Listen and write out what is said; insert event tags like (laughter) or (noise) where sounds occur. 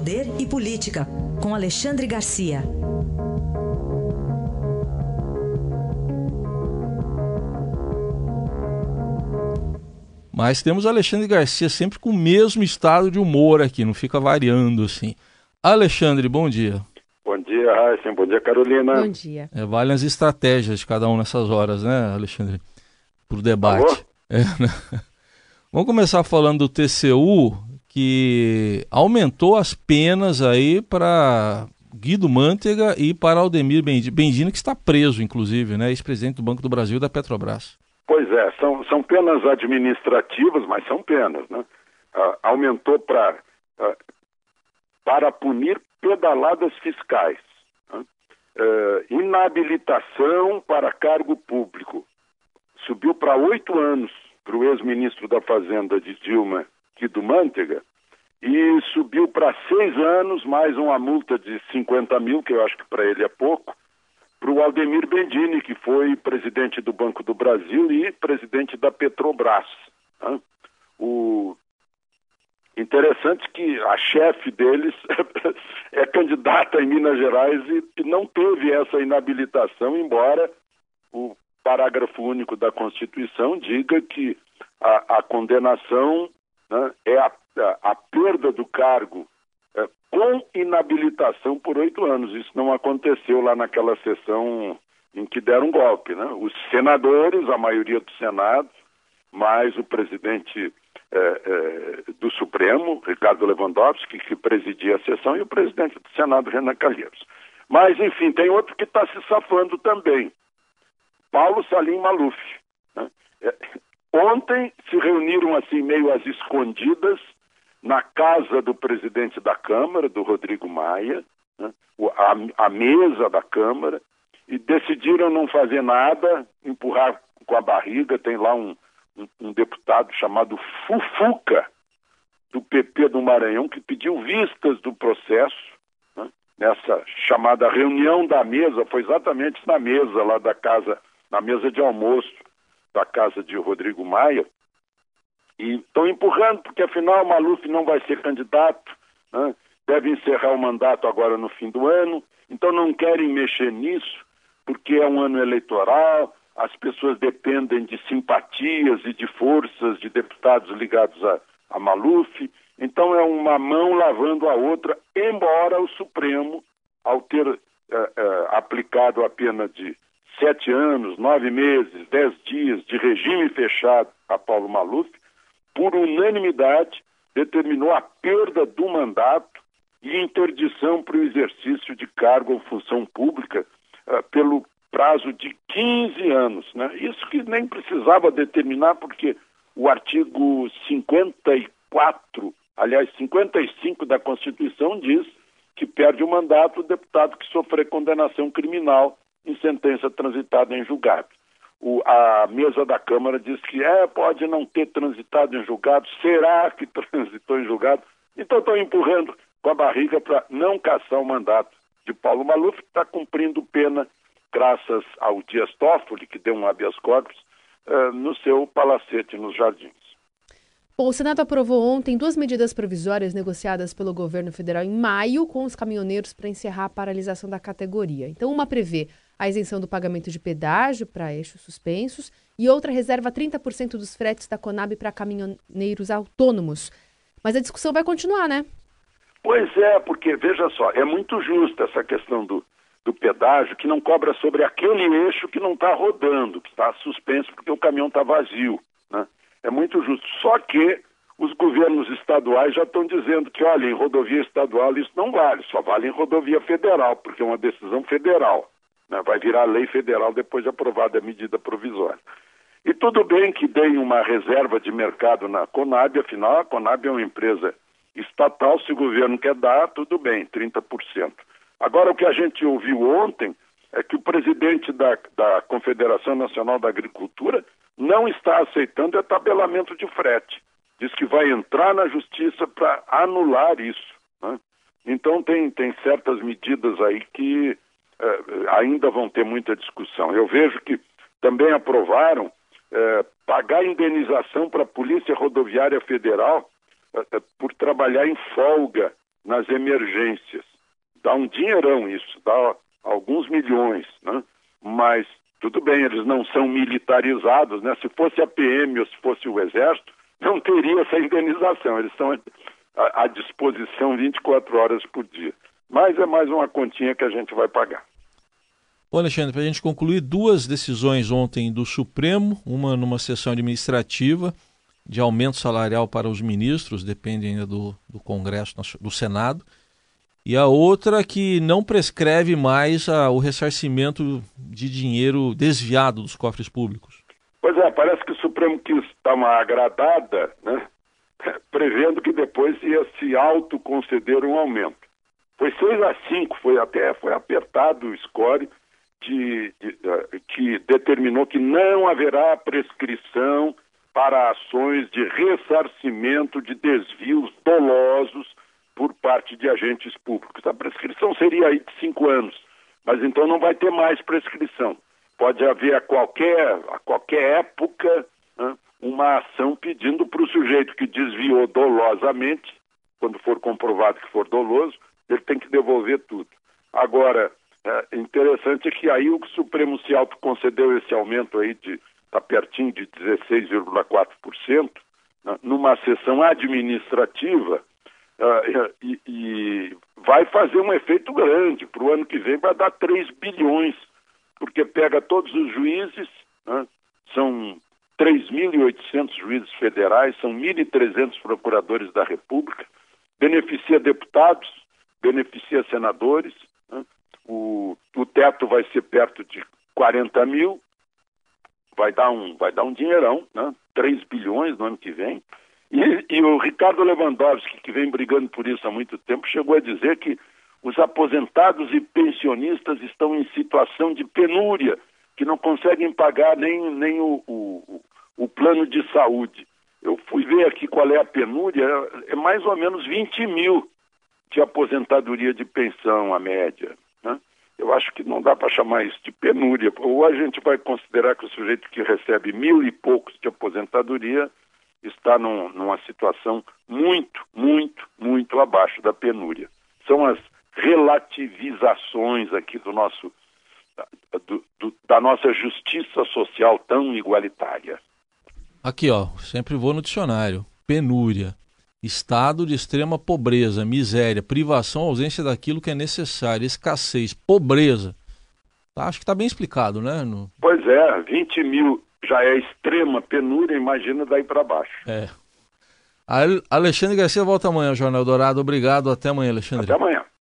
Poder e Política, com Alexandre Garcia. Mas temos Alexandre Garcia sempre com o mesmo estado de humor aqui, não fica variando assim. Alexandre, bom dia. Bom dia, Raíssa. Bom dia, Carolina. Bom dia. É, valem as estratégias de cada um nessas horas, né, Alexandre? Pro debate. É, né? (laughs) Vamos começar falando do TCU, que aumentou as penas aí para Guido Mantega e para Aldemir Bendini, que está preso, inclusive, né? Ex-presidente do Banco do Brasil e da Petrobras. Pois é, são, são penas administrativas, mas são penas, né? Uh, aumentou para uh, para punir pedaladas fiscais, né? uh, inabilitação para cargo público, subiu para oito anos para o ex-ministro da Fazenda de Dilma, Guido Mantega, e subiu para seis anos, mais uma multa de 50 mil, que eu acho que para ele é pouco, para o Aldemir Bendini, que foi presidente do Banco do Brasil e presidente da Petrobras. Né? O interessante que a chefe deles (laughs) é candidata em Minas Gerais e não teve essa inabilitação, embora o parágrafo único da Constituição diga que a, a condenação né, é a, a, perda do cargo é, com inabilitação por oito anos. Isso não aconteceu lá naquela sessão em que deram golpe. Né? Os senadores, a maioria do Senado, mais o presidente é, é, do Supremo, Ricardo Lewandowski, que presidia a sessão, e o presidente do Senado, Renan Calheiros. Mas, enfim, tem outro que está se safando também. Paulo Salim Maluf. Né? Ontem se reuniram assim meio às escondidas na casa do presidente da Câmara, do Rodrigo Maia, né? a, a mesa da Câmara, e decidiram não fazer nada, empurrar com a barriga. Tem lá um, um, um deputado chamado Fufuca, do PP do Maranhão, que pediu vistas do processo né? nessa chamada reunião da mesa, foi exatamente na mesa lá da casa na mesa de almoço da casa de Rodrigo Maia. E estão empurrando, porque afinal Maluf não vai ser candidato, né? deve encerrar o mandato agora no fim do ano, então não querem mexer nisso, porque é um ano eleitoral, as pessoas dependem de simpatias e de forças de deputados ligados a, a Maluf, então é uma mão lavando a outra, embora o Supremo, ao ter uh, uh, aplicado a pena de sete anos, nove meses, dez dias de regime fechado a Paulo Maluf, por unanimidade, determinou a perda do mandato e interdição para o exercício de cargo ou função pública uh, pelo prazo de 15 anos. Né? Isso que nem precisava determinar, porque o artigo 54, aliás, 55 da Constituição diz que perde o mandato o deputado que sofrer condenação criminal em sentença transitada em julgado. O, a mesa da Câmara diz que é, pode não ter transitado em julgado, será que (laughs) transitou em julgado? Então estão empurrando com a barriga para não caçar o mandato de Paulo Maluf, que está cumprindo pena graças ao Dias Toffoli, que deu um habeas corpus, uh, no seu palacete nos jardins. O Senado aprovou ontem duas medidas provisórias negociadas pelo governo federal em maio com os caminhoneiros para encerrar a paralisação da categoria. Então, uma prevê a isenção do pagamento de pedágio para eixos suspensos e outra reserva 30% dos fretes da Conab para caminhoneiros autônomos. Mas a discussão vai continuar, né? Pois é, porque veja só, é muito justa essa questão do, do pedágio que não cobra sobre aquele eixo que não está rodando, que está suspenso porque o caminhão está vazio. É muito justo. Só que os governos estaduais já estão dizendo que, olha, em rodovia estadual isso não vale, só vale em rodovia federal, porque é uma decisão federal. Né? Vai virar lei federal depois de aprovada a medida provisória. E tudo bem que deem uma reserva de mercado na Conab, afinal a Conab é uma empresa estatal, se o governo quer dar, tudo bem, 30%. Agora, o que a gente ouviu ontem é que o presidente da, da Confederação Nacional da Agricultura não está aceitando o tabelamento de frete. Diz que vai entrar na justiça para anular isso. Né? Então, tem, tem certas medidas aí que eh, ainda vão ter muita discussão. Eu vejo que também aprovaram eh, pagar indenização para a Polícia Rodoviária Federal eh, por trabalhar em folga nas emergências. Dá um dinheirão isso, dá alguns milhões, né? mas tudo bem, eles não são militarizados, né? Se fosse a PM ou se fosse o Exército, não teria essa indenização. Eles estão à, disposição 24 horas por dia. Mas é mais uma continha que a gente vai pagar. Ô Alexandre, para a gente concluir, duas decisões ontem do Supremo, uma numa sessão administrativa de aumento salarial para os ministros, depende ainda do, do Congresso, do Senado, e a outra que não prescreve mais a, o ressarcimento de dinheiro desviado dos cofres públicos. Pois é, parece que o Supremo quis dar uma agradada, né? (laughs) prevendo que depois ia se autoconceder um aumento. Foi 6 a 5, foi até foi apertado o score de, de, de, que determinou que não haverá prescrição para ações de ressarcimento de desvios dolosos por parte de agentes públicos. A prescrição seria aí de cinco anos, mas então não vai ter mais prescrição. Pode haver a qualquer, a qualquer época né, uma ação pedindo para o sujeito que desviou dolosamente, quando for comprovado que for doloso, ele tem que devolver tudo. Agora, é interessante é que aí o Supremo se autoconcedeu esse aumento aí de está pertinho de 16,4%, né, numa sessão administrativa, uh, e, e, vai fazer um efeito grande. Para o ano que vem vai dar 3 bilhões, porque pega todos os juízes, né, são 3.800 juízes federais, são 1.300 procuradores da República, beneficia deputados, beneficia senadores, né, o, o teto vai ser perto de 40 mil, vai dar um, vai dar um dinheirão, né? 3 bilhões no ano que vem. E, e, o Ricardo Lewandowski, que vem brigando por isso há muito tempo, chegou a dizer que os aposentados e pensionistas estão em situação de penúria, que não conseguem pagar nem, nem o, o, o plano de saúde. Eu fui ver aqui qual é a penúria, é mais ou menos 20 mil de aposentadoria de pensão, a média. Né? eu acho que não dá para chamar isso de penúria. Ou a gente vai considerar que o sujeito que recebe mil e poucos de aposentadoria está num, numa situação muito, muito, muito abaixo da penúria. São as relativizações aqui do nosso do, do, da nossa justiça social tão igualitária. Aqui, ó, sempre vou no dicionário. Penúria estado de extrema pobreza, miséria, privação, ausência daquilo que é necessário, escassez, pobreza. Tá, acho que está bem explicado, né? No... Pois é, 20 mil já é extrema penúria, imagina daí para baixo. É. Alexandre Garcia volta amanhã, Jornal Dourado. Obrigado, até amanhã, Alexandre. Até amanhã.